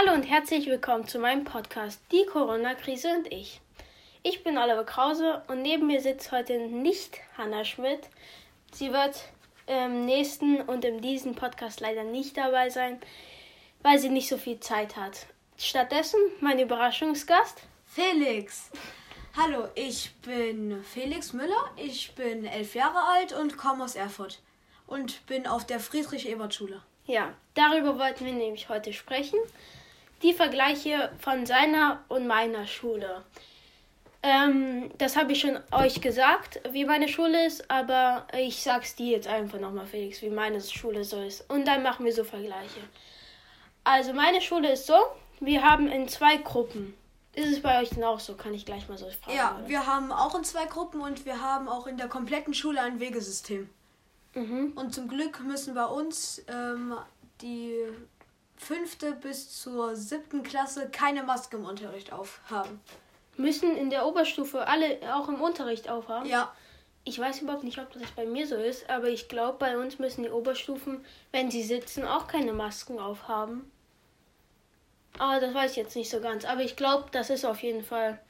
Hallo und herzlich willkommen zu meinem Podcast Die Corona-Krise und ich. Ich bin Oliver Krause und neben mir sitzt heute nicht Hanna Schmidt. Sie wird im nächsten und in diesem Podcast leider nicht dabei sein, weil sie nicht so viel Zeit hat. Stattdessen mein Überraschungsgast Felix. Hallo, ich bin Felix Müller. Ich bin elf Jahre alt und komme aus Erfurt und bin auf der Friedrich-Ebert-Schule. Ja, darüber wollten wir nämlich heute sprechen die Vergleiche von seiner und meiner Schule. Ähm, das habe ich schon euch gesagt, wie meine Schule ist, aber ich sag's dir jetzt einfach nochmal, Felix, wie meine Schule so ist. Und dann machen wir so Vergleiche. Also meine Schule ist so, wir haben in zwei Gruppen. Ist es bei euch denn auch so? Kann ich gleich mal so fragen. Ja, oder? wir haben auch in zwei Gruppen und wir haben auch in der kompletten Schule ein Wegesystem. Mhm. Und zum Glück müssen bei uns ähm, die fünfte bis zur siebten Klasse keine Maske im Unterricht aufhaben. Müssen in der Oberstufe alle auch im Unterricht aufhaben? Ja. Ich weiß überhaupt nicht, ob das bei mir so ist, aber ich glaube, bei uns müssen die Oberstufen, wenn sie sitzen, auch keine Masken aufhaben. Aber das weiß ich jetzt nicht so ganz. Aber ich glaube, das ist auf jeden Fall.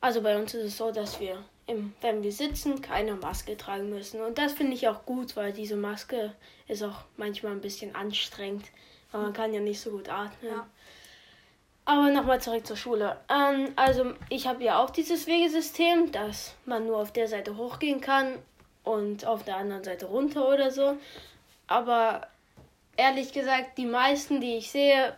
Also bei uns ist es so, dass wir, im, wenn wir sitzen, keine Maske tragen müssen. Und das finde ich auch gut, weil diese Maske ist auch manchmal ein bisschen anstrengend. Aber man kann ja nicht so gut atmen. Ja. Aber nochmal zurück zur Schule. Ähm, also ich habe ja auch dieses Wegesystem, dass man nur auf der Seite hochgehen kann und auf der anderen Seite runter oder so. Aber ehrlich gesagt, die meisten, die ich sehe,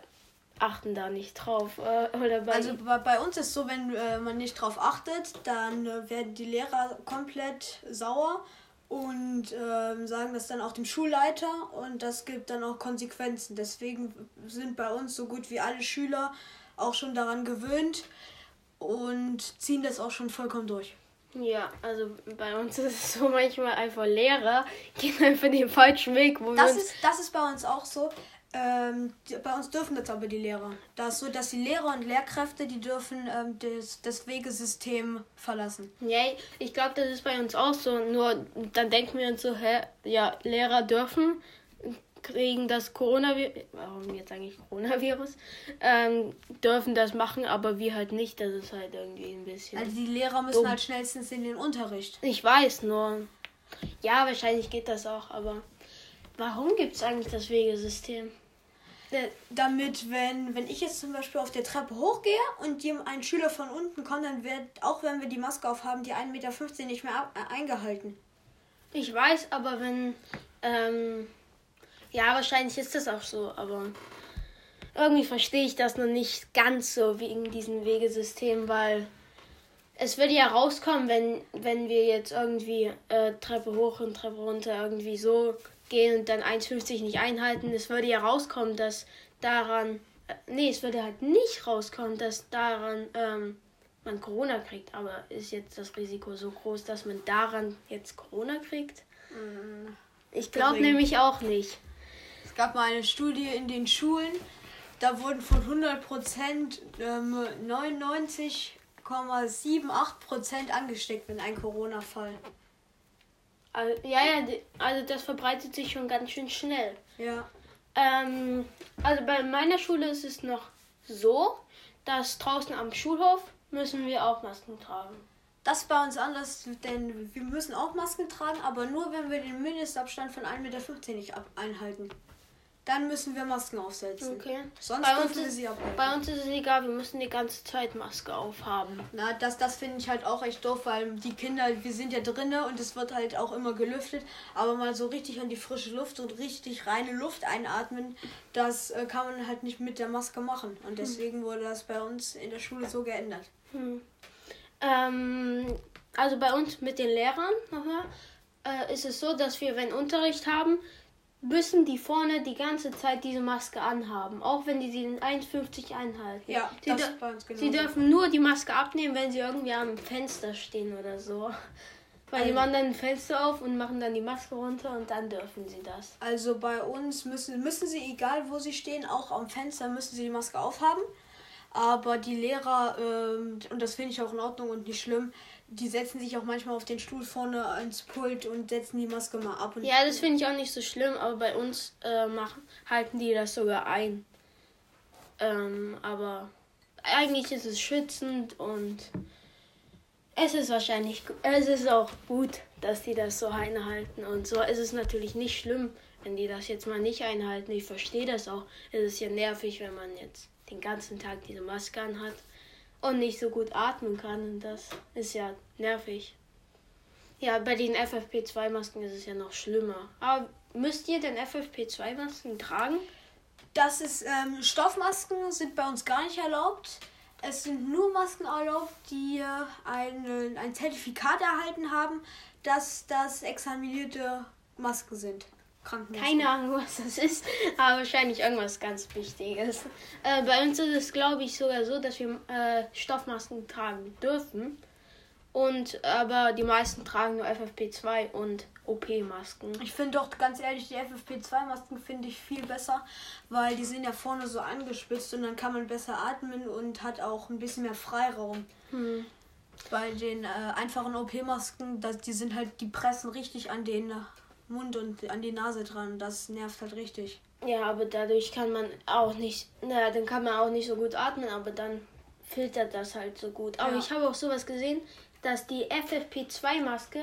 achten da nicht drauf. Äh, oder bei also bei, bei uns ist es so, wenn äh, man nicht drauf achtet, dann äh, werden die Lehrer komplett sauer und äh, sagen das dann auch dem Schulleiter und das gibt dann auch Konsequenzen. Deswegen sind bei uns so gut wie alle Schüler auch schon daran gewöhnt und ziehen das auch schon vollkommen durch. Ja, also bei uns ist es so manchmal einfach Lehrer gehen einfach den falschen Weg. Wo das, ist, das ist bei uns auch so. Ähm, bei uns dürfen das aber die Lehrer. Das ist so, dass die Lehrer und Lehrkräfte, die dürfen ähm, das, das Wegesystem verlassen. Ja, ich glaube, das ist bei uns auch so. Nur dann denken wir uns so, hä, ja, Lehrer dürfen kriegen das Coronavirus, warum jetzt eigentlich Coronavirus, ähm, dürfen das machen, aber wir halt nicht. Das ist halt irgendwie ein bisschen. Also die Lehrer müssen dumm. halt schnellstens in den Unterricht. Ich weiß nur. Ja, wahrscheinlich geht das auch, aber warum gibt es eigentlich das Wegesystem? Damit, wenn, wenn ich jetzt zum Beispiel auf der Treppe hochgehe und ein Schüler von unten kommt, dann wird, auch wenn wir die Maske aufhaben, die 1,15 Meter nicht mehr äh, eingehalten. Ich weiß, aber wenn. Ähm, ja, wahrscheinlich ist das auch so, aber irgendwie verstehe ich das noch nicht ganz so wegen diesem Wegesystem, weil es würde ja rauskommen, wenn, wenn wir jetzt irgendwie äh, Treppe hoch und Treppe runter irgendwie so gehen und dann 1,50 nicht einhalten. Es würde ja rauskommen, dass daran, äh, nee, es würde halt nicht rauskommen, dass daran ähm, man Corona kriegt. Aber ist jetzt das Risiko so groß, dass man daran jetzt Corona kriegt? Mm, ich glaube nämlich auch nicht. Es gab mal eine Studie in den Schulen, da wurden von 100 Prozent ähm, 99,78 Prozent angesteckt mit einem Corona-Fall. Also, ja, ja, also das verbreitet sich schon ganz schön schnell. Ja. Ähm, also bei meiner Schule ist es noch so, dass draußen am Schulhof müssen wir auch Masken tragen. Das ist bei uns anders, denn wir müssen auch Masken tragen, aber nur wenn wir den Mindestabstand von 1,15 Meter nicht einhalten. Dann müssen wir Masken aufsetzen. Okay. Sonst bei dürfen wir sie abhalten. Bei uns ist es egal, wir müssen die ganze Zeit Maske aufhaben. Na, das, das finde ich halt auch echt doof, weil die Kinder, wir sind ja drinnen und es wird halt auch immer gelüftet. Aber mal so richtig an die frische Luft und richtig reine Luft einatmen, das äh, kann man halt nicht mit der Maske machen. Und deswegen hm. wurde das bei uns in der Schule so geändert. Hm. Ähm, also bei uns mit den Lehrern äh, ist es so, dass wir, wenn Unterricht haben, müssen die vorne die ganze Zeit diese Maske anhaben, auch wenn die sie in 1,50 einhalten. Ja, sie, das bei uns genau sie dürfen nur die Maske abnehmen, wenn sie irgendwie am Fenster stehen oder so. Weil also, die machen dann ein Fenster auf und machen dann die Maske runter und dann dürfen sie das. Also bei uns müssen, müssen sie, egal wo sie stehen, auch am Fenster müssen sie die Maske aufhaben. Aber die Lehrer, ähm, und das finde ich auch in Ordnung und nicht schlimm, die setzen sich auch manchmal auf den Stuhl vorne ins Pult und setzen die Maske mal ab. ja, das finde ich auch nicht so schlimm, aber bei uns äh, machen, halten die das sogar ein. Ähm, aber eigentlich ist es schützend und es ist wahrscheinlich, es ist auch gut, dass die das so einhalten. Und so ist es natürlich nicht schlimm, wenn die das jetzt mal nicht einhalten. Ich verstehe das auch. Es ist ja nervig, wenn man jetzt den ganzen Tag diese Maske anhat und nicht so gut atmen kann. Und das ist ja nervig. Ja, bei den FFP2-Masken ist es ja noch schlimmer. Aber müsst ihr denn FFP2-Masken tragen? Das ist, ähm, Stoffmasken sind bei uns gar nicht erlaubt. Es sind nur Masken erlaubt, die ein, ein Zertifikat erhalten haben, dass das examinierte Masken sind. Keine Ahnung, was das ist, aber wahrscheinlich irgendwas ganz Wichtiges. Äh, bei uns ist es, glaube ich, sogar so, dass wir äh, Stoffmasken tragen dürfen. Und aber die meisten tragen nur FFP2 und OP-Masken. Ich finde doch ganz ehrlich, die FFP2-Masken finde ich viel besser, weil die sind ja vorne so angespitzt und dann kann man besser atmen und hat auch ein bisschen mehr Freiraum. Hm. Bei den äh, einfachen OP-Masken, die sind halt, die pressen richtig an den Mund und an die Nase dran. Das nervt halt richtig. Ja, aber dadurch kann man auch nicht, naja, dann kann man auch nicht so gut atmen, aber dann filtert das halt so gut. Aber ja. ich habe auch sowas gesehen, dass die FFP2-Maske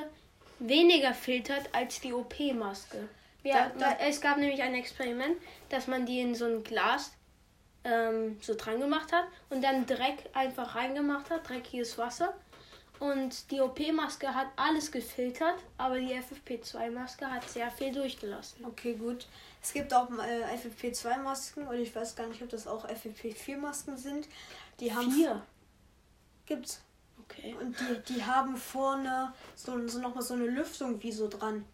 weniger filtert als die OP-Maske. Ja, da, da, es gab nämlich ein Experiment, dass man die in so ein Glas ähm, so dran gemacht hat und dann Dreck einfach reingemacht hat, dreckiges Wasser. Und die OP-Maske hat alles gefiltert, aber die FFP2-Maske hat sehr viel durchgelassen. Okay, gut. Es gibt auch äh, FFP2-Masken und ich weiß gar nicht, ob das auch FFP4-Masken sind. Die haben. Vier? Gibt's. Okay. Und die, die haben vorne so, so nochmal so eine Lüftung wie so dran.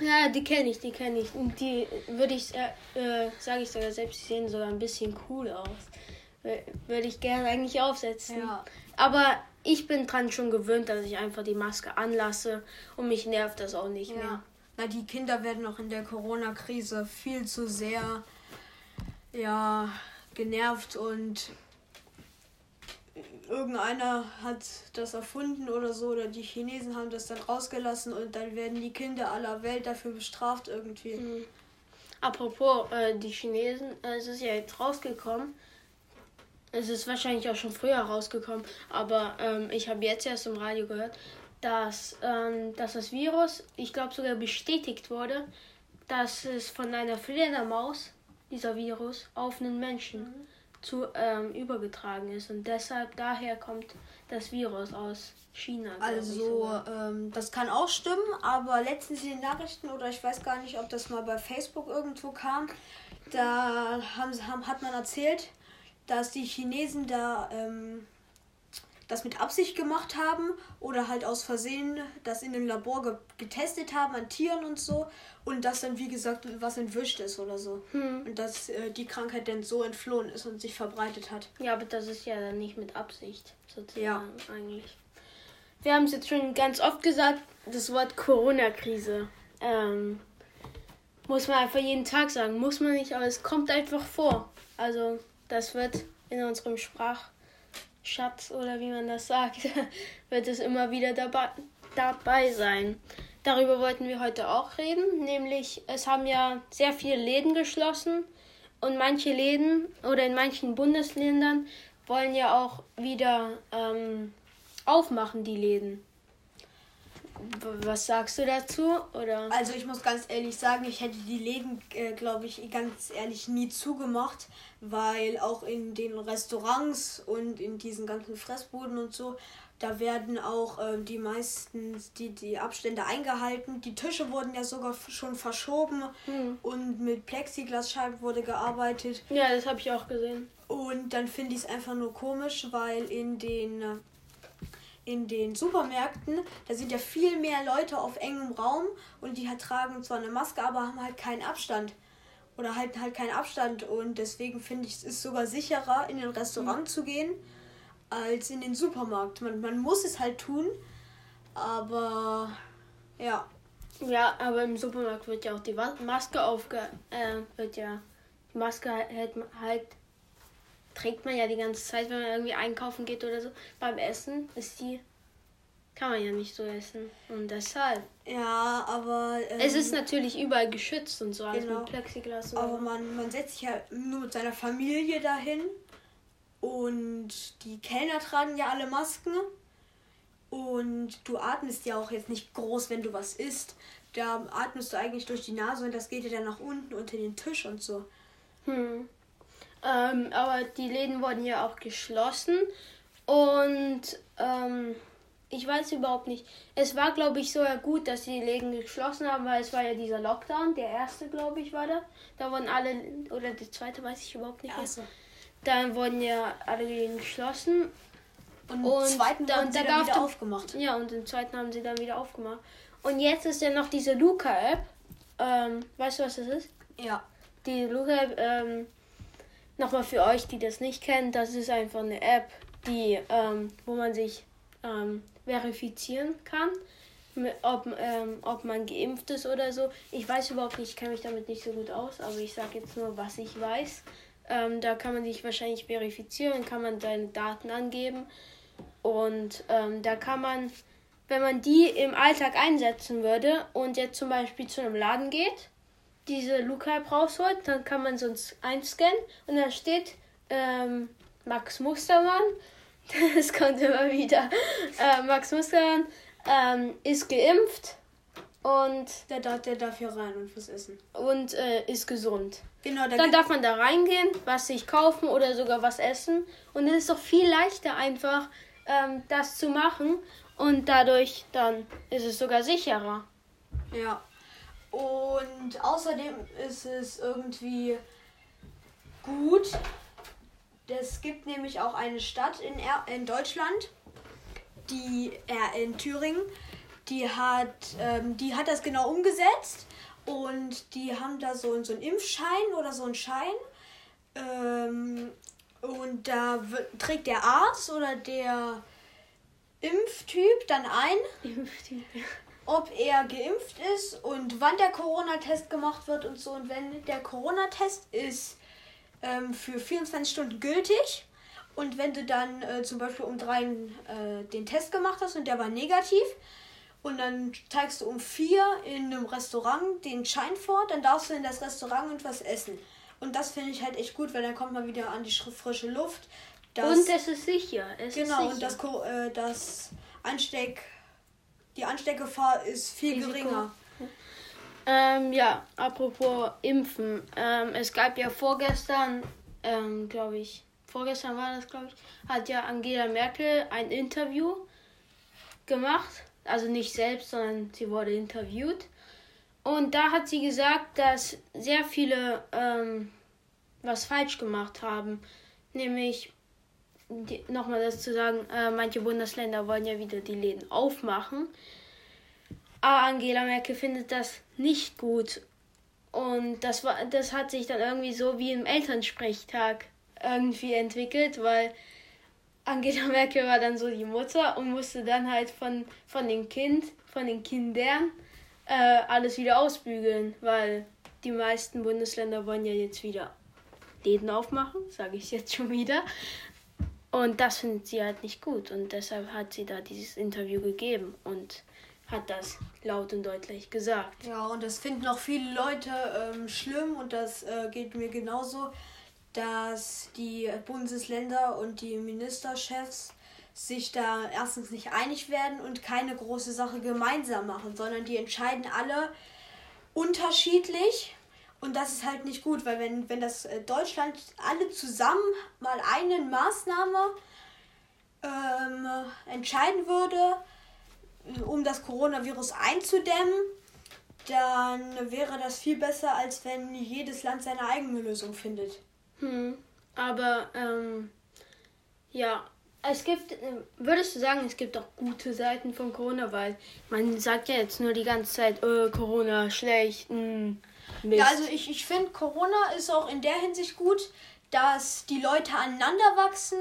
Ja, die kenne ich, die kenne ich. Und die würde ich, äh, äh sage ich sogar selbst, sehen sogar ein bisschen cool aus. Würde ich gerne eigentlich aufsetzen. Ja. Aber ich bin dran schon gewöhnt, dass ich einfach die Maske anlasse und mich nervt das auch nicht ja. mehr. Na, die Kinder werden auch in der Corona-Krise viel zu sehr ja, genervt und irgendeiner hat das erfunden oder so oder die Chinesen haben das dann rausgelassen und dann werden die Kinder aller Welt dafür bestraft irgendwie. Mhm. Apropos äh, die Chinesen, äh, es ist ja jetzt rausgekommen. Es ist wahrscheinlich auch schon früher rausgekommen, aber ähm, ich habe jetzt erst im Radio gehört, dass, ähm, dass das Virus, ich glaube sogar bestätigt wurde, dass es von einer Fledermaus, dieser Virus, auf einen Menschen. Mhm zu ähm, übergetragen ist und deshalb daher kommt das Virus aus China. Also ähm, das kann auch stimmen, aber letztens in den Nachrichten oder ich weiß gar nicht, ob das mal bei Facebook irgendwo kam, da haben, haben, hat man erzählt, dass die Chinesen da ähm, das mit Absicht gemacht haben oder halt aus Versehen das in einem Labor ge getestet haben an Tieren und so und das dann wie gesagt was entwischt ist oder so hm. und dass äh, die Krankheit dann so entflohen ist und sich verbreitet hat. Ja, aber das ist ja dann nicht mit Absicht sozusagen ja. eigentlich. Wir haben es jetzt schon ganz oft gesagt, das Wort Corona-Krise. Ähm, muss man einfach jeden Tag sagen, muss man nicht, aber es kommt einfach vor. Also das wird in unserem Sprach Schatz oder wie man das sagt, wird es immer wieder dabei, dabei sein. Darüber wollten wir heute auch reden, nämlich es haben ja sehr viele Läden geschlossen und manche Läden oder in manchen Bundesländern wollen ja auch wieder ähm, aufmachen, die Läden. Was sagst du dazu? Oder? Also ich muss ganz ehrlich sagen, ich hätte die Läden, äh, glaube ich, ganz ehrlich nie zugemacht, weil auch in den Restaurants und in diesen ganzen Fressbuden und so, da werden auch äh, die meisten die, die Abstände eingehalten. Die Tische wurden ja sogar schon verschoben hm. und mit Plexiglasscheiben wurde gearbeitet. Ja, das habe ich auch gesehen. Und dann finde ich es einfach nur komisch, weil in den in den Supermärkten, da sind ja viel mehr Leute auf engem Raum und die halt tragen zwar eine Maske, aber haben halt keinen Abstand. Oder halten halt keinen Abstand. Und deswegen finde ich, es ist sogar sicherer, in den Restaurant mhm. zu gehen, als in den Supermarkt. Man, man muss es halt tun, aber ja. Ja, aber im Supermarkt wird ja auch die Maske aufge... Äh, wird ja... Die Maske hält halt trägt man ja die ganze Zeit, wenn man irgendwie einkaufen geht oder so. Beim Essen ist die kann man ja nicht so essen. Und deshalb. Ja, aber. Ähm, es ist natürlich überall geschützt und so, alles genau. mit Plexiglas. Aber man, man setzt sich ja nur mit seiner Familie dahin. Und die Kellner tragen ja alle Masken. Und du atmest ja auch jetzt nicht groß, wenn du was isst. Da atmest du eigentlich durch die Nase und das geht ja dann nach unten unter den Tisch und so. Hm. Ähm, aber die Läden wurden ja auch geschlossen. Und ähm, ich weiß überhaupt nicht. Es war, glaube ich, sogar gut, dass die Läden geschlossen haben, weil es war ja dieser Lockdown. Der erste, glaube ich, war da. Da wurden alle, oder der zweite, weiß ich überhaupt nicht. Also. Dann wurden ja alle Läden geschlossen. Und im zweiten dann, haben sie dann wieder aufgemacht. Ja, und im zweiten haben sie dann wieder aufgemacht. Und jetzt ist ja noch diese Luca-App. Ähm, weißt du, was das ist? Ja. Die Luca-App, ähm, nochmal für euch, die das nicht kennen, das ist einfach eine App, die, ähm, wo man sich ähm, verifizieren kann, ob, ähm, ob man geimpft ist oder so. Ich weiß überhaupt nicht, ich kenne mich damit nicht so gut aus, aber ich sage jetzt nur, was ich weiß. Ähm, da kann man sich wahrscheinlich verifizieren, kann man seine Daten angeben und ähm, da kann man, wenn man die im Alltag einsetzen würde und jetzt zum Beispiel zu einem Laden geht, diese Luca-App rausholt, dann kann man sonst einscannen und da steht ähm, Max Mustermann. Das kommt immer wieder. Äh, Max Mustermann ähm, ist geimpft und der darf, der darf hier rein und was essen. Und äh, ist gesund. Genau, dann darf man da reingehen, was sich kaufen oder sogar was essen. Und es ist doch viel leichter einfach, ähm, das zu machen. Und dadurch dann ist es sogar sicherer. Ja. Und außerdem ist es irgendwie gut. Es gibt nämlich auch eine Stadt in, er in Deutschland, die äh, in Thüringen, die hat, ähm, die hat das genau umgesetzt und die haben da so, so einen Impfschein oder so einen Schein. Ähm, und da trägt der Arzt oder der Impftyp dann ein. Impftyp ob er geimpft ist und wann der Corona-Test gemacht wird und so. Und wenn der Corona-Test ist ähm, für 24 Stunden gültig und wenn du dann äh, zum Beispiel um drei äh, den Test gemacht hast und der war negativ und dann zeigst du um vier in einem Restaurant den Schein vor, dann darfst du in das Restaurant und was essen. Und das finde ich halt echt gut, weil dann kommt man wieder an die frische Luft. Das, und es ist sicher. Es genau, ist sicher. und das, äh, das Ansteck die Ansteckgefahr ist viel Risiko. geringer. Ähm, ja, apropos Impfen. Ähm, es gab ja vorgestern, ähm, glaube ich, vorgestern war das, glaube ich, hat ja Angela Merkel ein Interview gemacht. Also nicht selbst, sondern sie wurde interviewt. Und da hat sie gesagt, dass sehr viele ähm, was falsch gemacht haben. Nämlich, nochmal das zu sagen, äh, manche Bundesländer wollen ja wieder die Läden aufmachen. Aber Angela Merkel findet das nicht gut. Und das, war, das hat sich dann irgendwie so wie im Elternsprechtag irgendwie entwickelt, weil Angela Merkel war dann so die Mutter und musste dann halt von, von dem Kind, von den Kindern äh, alles wieder ausbügeln, weil die meisten Bundesländer wollen ja jetzt wieder Läden aufmachen, sage ich jetzt schon wieder. Und das findet sie halt nicht gut. Und deshalb hat sie da dieses Interview gegeben und hat das laut und deutlich gesagt. Ja, und das finden auch viele Leute ähm, schlimm. Und das äh, geht mir genauso, dass die Bundesländer und die Ministerchefs sich da erstens nicht einig werden und keine große Sache gemeinsam machen, sondern die entscheiden alle unterschiedlich und das ist halt nicht gut, weil wenn, wenn das äh, Deutschland alle zusammen mal eine Maßnahme ähm, entscheiden würde, um das Coronavirus einzudämmen, dann wäre das viel besser, als wenn jedes Land seine eigene Lösung findet. Hm, aber ähm, ja, es gibt, äh, würdest du sagen, es gibt auch gute Seiten von Corona, weil man sagt ja jetzt nur die ganze Zeit, äh, Corona schlecht. Mh. Mist. Ja, also ich, ich finde, Corona ist auch in der Hinsicht gut, dass die Leute aneinander wachsen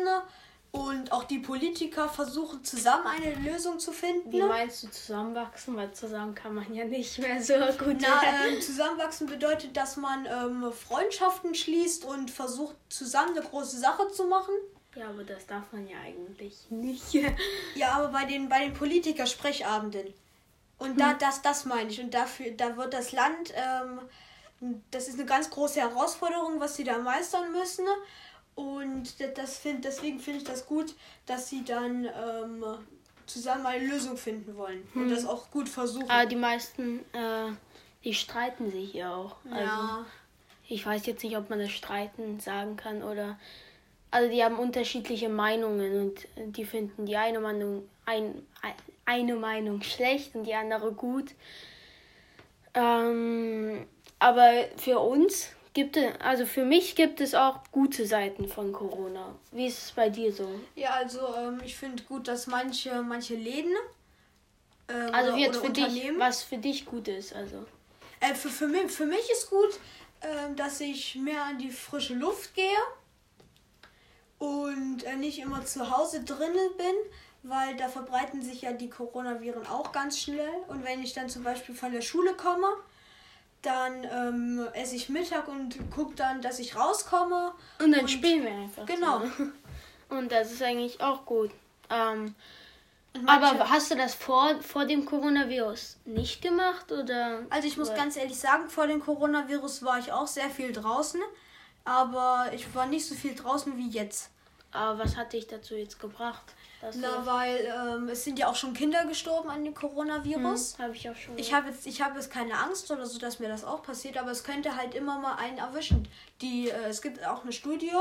und auch die Politiker versuchen zusammen eine Lösung zu finden. Wie meinst du zusammenwachsen? Weil zusammen kann man ja nicht mehr so gut. Na, ähm, zusammenwachsen bedeutet, dass man ähm, Freundschaften schließt und versucht zusammen eine große Sache zu machen. Ja, aber das darf man ja eigentlich nicht. ja, aber bei den, bei den Politiker-Sprechabenden. Und da, hm. das, das meine ich. Und dafür, da wird das Land, ähm, das ist eine ganz große Herausforderung, was sie da meistern müssen. Und das find, deswegen finde ich das gut, dass sie dann ähm, zusammen eine Lösung finden wollen hm. und das auch gut versuchen. Aber die meisten, äh, die streiten sich ja auch. Also, ja. Ich weiß jetzt nicht, ob man das Streiten sagen kann oder. Also die haben unterschiedliche Meinungen und die finden die eine Meinung ein, eine Meinung schlecht und die andere gut. Ähm, aber für uns gibt es, also für mich gibt es auch gute Seiten von Corona. Wie ist es bei dir so? Ja, also ähm, ich finde gut, dass manche, manche Läden. Äh, also oder, jetzt für dich, was für dich gut ist, also. Äh, für, für, mich, für mich ist gut, äh, dass ich mehr an die frische Luft gehe und äh, nicht immer zu Hause drinnen bin, weil da verbreiten sich ja die Coronaviren auch ganz schnell. Und wenn ich dann zum Beispiel von der Schule komme, dann ähm, esse ich Mittag und gucke dann, dass ich rauskomme. Und dann und spielen wir einfach. Genau. So. Und das ist eigentlich auch gut. Ähm, aber hast du das vor, vor dem Coronavirus nicht gemacht oder? Also ich muss ganz ehrlich sagen, vor dem Coronavirus war ich auch sehr viel draußen, aber ich war nicht so viel draußen wie jetzt. Aber was hat dich dazu jetzt gebracht? Na, weil ähm, es sind ja auch schon Kinder gestorben an dem Coronavirus. Hm, habe ich auch schon. Ich habe jetzt, ich habe jetzt keine Angst oder so, dass mir das auch passiert, aber es könnte halt immer mal einen erwischen. Die, äh, es gibt auch eine Studie,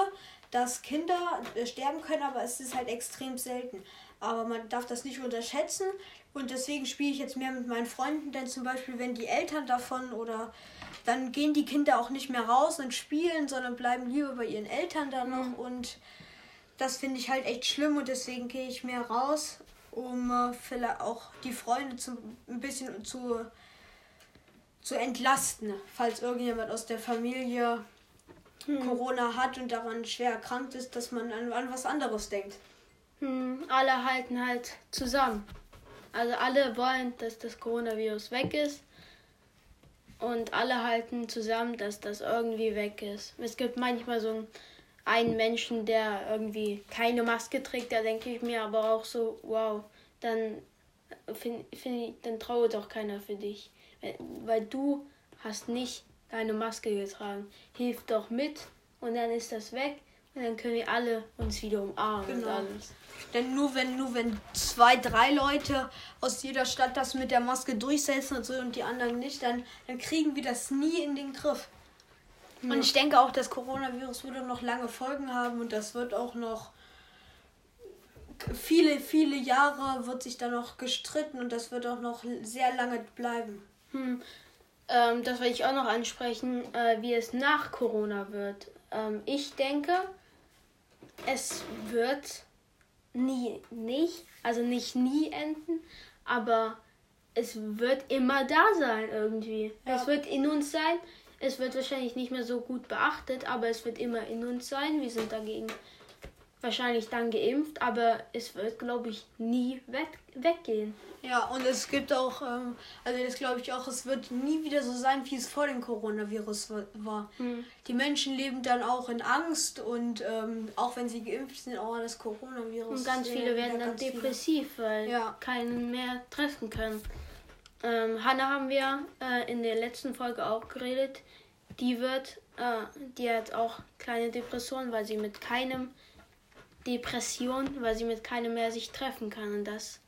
dass Kinder äh, sterben können, aber es ist halt extrem selten. Aber man darf das nicht unterschätzen und deswegen spiele ich jetzt mehr mit meinen Freunden, denn zum Beispiel, wenn die Eltern davon oder dann gehen die Kinder auch nicht mehr raus und spielen, sondern bleiben lieber bei ihren Eltern dann noch mhm. und das finde ich halt echt schlimm und deswegen gehe ich mehr raus, um äh, vielleicht auch die Freunde zu, ein bisschen zu, zu entlasten, falls irgendjemand aus der Familie hm. Corona hat und daran schwer erkrankt ist, dass man an, an was anderes denkt. Hm, alle halten halt zusammen. Also alle wollen, dass das Coronavirus weg ist. Und alle halten zusammen, dass das irgendwie weg ist. Es gibt manchmal so ein einen Menschen, der irgendwie keine Maske trägt, da denke ich mir aber auch so, wow, dann finde find ich, dann traue doch keiner für dich. Weil du hast nicht deine Maske getragen. Hilf doch mit und dann ist das weg und dann können wir alle uns wieder umarmen genau. und alles. Denn nur wenn, nur wenn zwei, drei Leute aus jeder Stadt das mit der Maske durchsetzen und so und die anderen nicht, dann, dann kriegen wir das nie in den Griff. Ja. Und ich denke auch, das Coronavirus würde noch lange Folgen haben und das wird auch noch viele, viele Jahre wird sich da noch gestritten und das wird auch noch sehr lange bleiben. Hm. Ähm, das will ich auch noch ansprechen, äh, wie es nach Corona wird. Ähm, ich denke, es wird nie, nicht, also nicht nie enden, aber es wird immer da sein irgendwie. Ja. Es wird in uns sein. Es wird wahrscheinlich nicht mehr so gut beachtet, aber es wird immer in uns sein. Wir sind dagegen wahrscheinlich dann geimpft, aber es wird, glaube ich, nie weg, weggehen. Ja, und es gibt auch, ähm, also das glaube ich auch, es wird nie wieder so sein, wie es vor dem Coronavirus war. Hm. Die Menschen leben dann auch in Angst und ähm, auch wenn sie geimpft sind, auch an das Coronavirus. Und ganz viele werden dann depressiv, viele. weil ja. keinen mehr treffen können. Ähm, Hanna haben wir äh, in der letzten Folge auch geredet. Die wird, äh, die hat auch kleine Depressionen, weil sie mit keinem Depression, weil sie mit keinem mehr sich treffen kann. Und das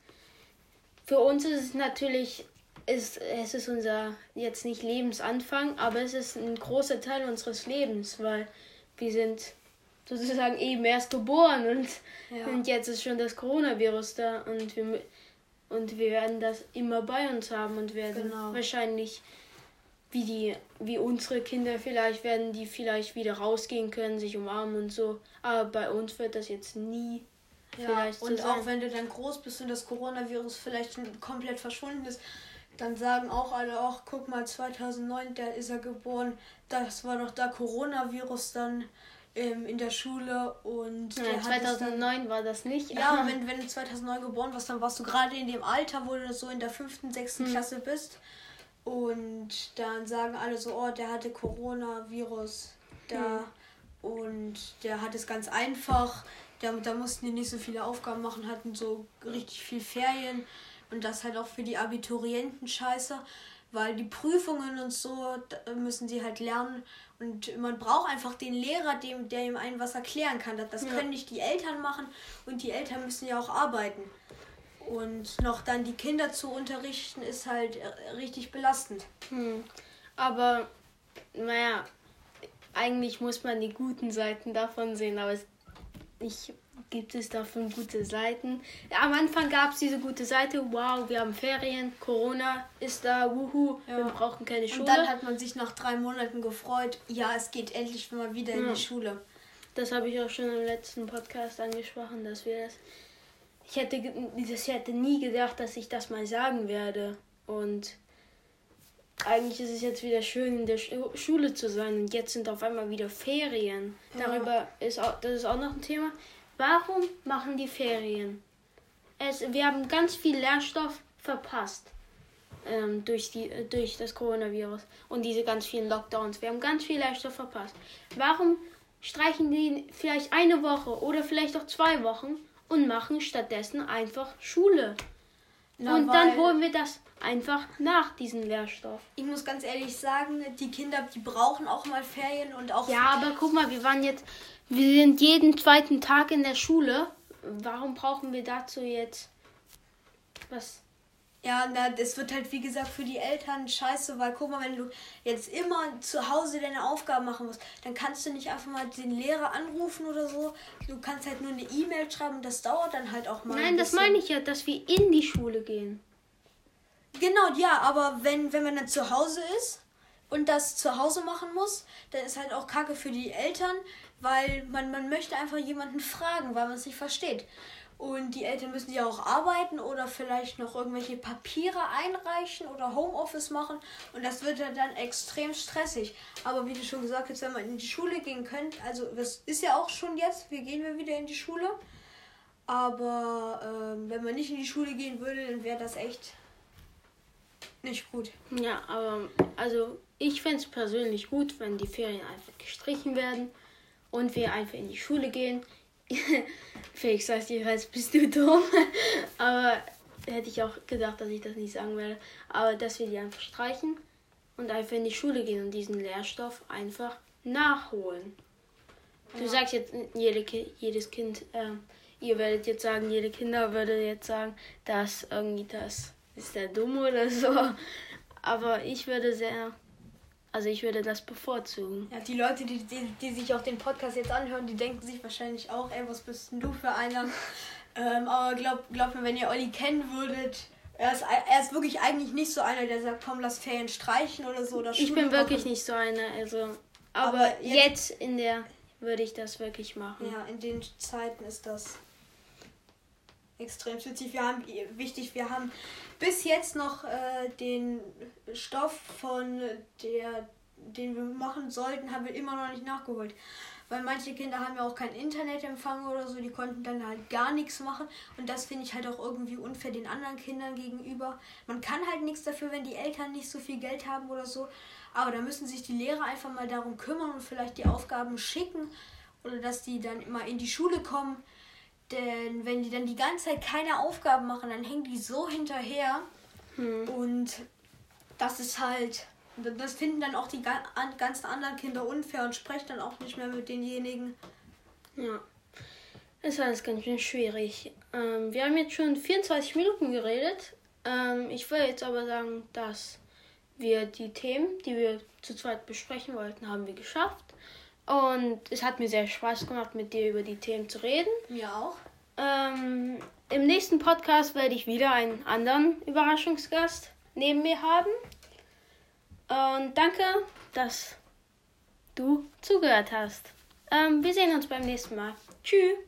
für uns ist es natürlich, ist, es ist unser jetzt nicht Lebensanfang, aber es ist ein großer Teil unseres Lebens, weil wir sind sozusagen eben erst geboren und, ja. und jetzt ist schon das Coronavirus da und wir und wir werden das immer bei uns haben und werden genau. wahrscheinlich wie die, wie unsere Kinder vielleicht werden die vielleicht wieder rausgehen können, sich umarmen und so. Aber bei uns wird das jetzt nie ja, vielleicht und so auch wenn du dann groß bist und das Coronavirus vielleicht komplett verschwunden ist, dann sagen auch alle, ach guck mal, 2009, da ist er geboren, das war doch da Coronavirus dann ähm, in der Schule und ja, 2009 dann, war das nicht. Ja, wenn, wenn du 2009 geboren warst, dann warst du gerade in dem Alter, wo du so in der fünften, sechsten hm. Klasse bist. Und dann sagen alle so, oh, der hatte Coronavirus da hm. und der hat es ganz einfach. Da, da mussten die nicht so viele Aufgaben machen, hatten so richtig viel Ferien. Und das halt auch für die Abiturienten scheiße, weil die Prüfungen und so müssen sie halt lernen. Und man braucht einfach den Lehrer, dem, der ihm einen was erklären kann. Das, das ja. können nicht die Eltern machen und die Eltern müssen ja auch arbeiten. Und noch dann die Kinder zu unterrichten, ist halt äh, richtig belastend. Hm. Aber, naja, eigentlich muss man die guten Seiten davon sehen, aber ich gibt es davon gute Seiten. Am Anfang gab es diese gute Seite, wow, wir haben Ferien, Corona ist da, wuhu, ja. wir brauchen keine Schule. Und dann hat man sich nach drei Monaten gefreut, ja, es geht endlich mal wieder ja. in die Schule. Das habe ich auch schon im letzten Podcast angesprochen, dass wir das. Ich hätte, ich hätte nie gedacht, dass ich das mal sagen werde. Und eigentlich ist es jetzt wieder schön, in der Schule zu sein. Und jetzt sind auf einmal wieder Ferien. Darüber ist auch, das ist auch noch ein Thema. Warum machen die Ferien? Es, wir haben ganz viel Lernstoff verpasst ähm, durch, die, äh, durch das Coronavirus und diese ganz vielen Lockdowns. Wir haben ganz viel Lernstoff verpasst. Warum streichen die vielleicht eine Woche oder vielleicht auch zwei Wochen und machen stattdessen einfach Schule? Na, und dann holen wir das einfach nach diesem Lehrstoff. Ich muss ganz ehrlich sagen, die Kinder, die brauchen auch mal Ferien und auch. Ja, aber guck mal, wir waren jetzt wir sind jeden zweiten Tag in der Schule. Warum brauchen wir dazu jetzt was? Ja, na, das wird halt wie gesagt für die Eltern scheiße, weil guck mal, wenn du jetzt immer zu Hause deine Aufgaben machen musst, dann kannst du nicht einfach mal den Lehrer anrufen oder so. Du kannst halt nur eine E-Mail schreiben, und das dauert dann halt auch mal. Nein, das meine ich ja, dass wir in die Schule gehen. Genau, ja, aber wenn, wenn man dann zu Hause ist und das zu Hause machen muss, dann ist halt auch Kacke für die Eltern, weil man, man möchte einfach jemanden fragen, weil man es nicht versteht. Und die Eltern müssen ja auch arbeiten oder vielleicht noch irgendwelche Papiere einreichen oder Homeoffice machen. Und das wird dann extrem stressig. Aber wie du schon gesagt hast, wenn man in die Schule gehen könnte, also das ist ja auch schon jetzt, wir gehen wir wieder in die Schule. Aber ähm, wenn man nicht in die Schule gehen würde, dann wäre das echt nicht gut. Ja, aber also ich fände es persönlich gut, wenn die Ferien einfach gestrichen werden und wir einfach in die Schule gehen. Felix sagt jeweils, bist du dumm. Aber hätte ich auch gedacht, dass ich das nicht sagen werde. Aber dass wir die einfach streichen und einfach in die Schule gehen und diesen Lehrstoff einfach nachholen. Du ja. sagst jetzt, jede, jedes Kind, äh, ihr werdet jetzt sagen, jede Kinder würde jetzt sagen, dass irgendwie das ist der dumm oder so. Aber ich würde sehr also ich würde das bevorzugen. Ja, die Leute, die, die, die sich auch den Podcast jetzt anhören, die denken sich wahrscheinlich auch, ey, was bist denn du für einer? ähm, aber glaub, glaub mir, wenn ihr Olli kennen würdet, er ist, er ist wirklich eigentlich nicht so einer, der sagt, komm, lass Ferien streichen oder so. Oder ich bin wirklich nicht so einer, also. Aber, aber jetzt, jetzt in der würde ich das wirklich machen. Ja, in den Zeiten ist das extrem witzig. Wir haben wichtig, wir haben bis jetzt noch äh, den Stoff von der, den wir machen sollten, haben wir immer noch nicht nachgeholt. Weil manche Kinder haben ja auch kein Internetempfang oder so, die konnten dann halt gar nichts machen. Und das finde ich halt auch irgendwie unfair den anderen Kindern gegenüber. Man kann halt nichts dafür, wenn die Eltern nicht so viel Geld haben oder so. Aber da müssen sich die Lehrer einfach mal darum kümmern und vielleicht die Aufgaben schicken. Oder dass die dann immer in die Schule kommen denn wenn die dann die ganze Zeit keine Aufgaben machen, dann hängen die so hinterher. Hm. Und das ist halt. Das finden dann auch die ganzen anderen Kinder unfair und sprechen dann auch nicht mehr mit denjenigen. Ja. Das ist alles ganz schön schwierig. Ähm, wir haben jetzt schon 24 Minuten geredet. Ähm, ich will jetzt aber sagen, dass wir die Themen, die wir zu zweit besprechen wollten, haben wir geschafft. Und es hat mir sehr Spaß gemacht, mit dir über die Themen zu reden. Mir auch. Ähm, Im nächsten Podcast werde ich wieder einen anderen Überraschungsgast neben mir haben. Und danke, dass du zugehört hast. Ähm, wir sehen uns beim nächsten Mal. Tschüss.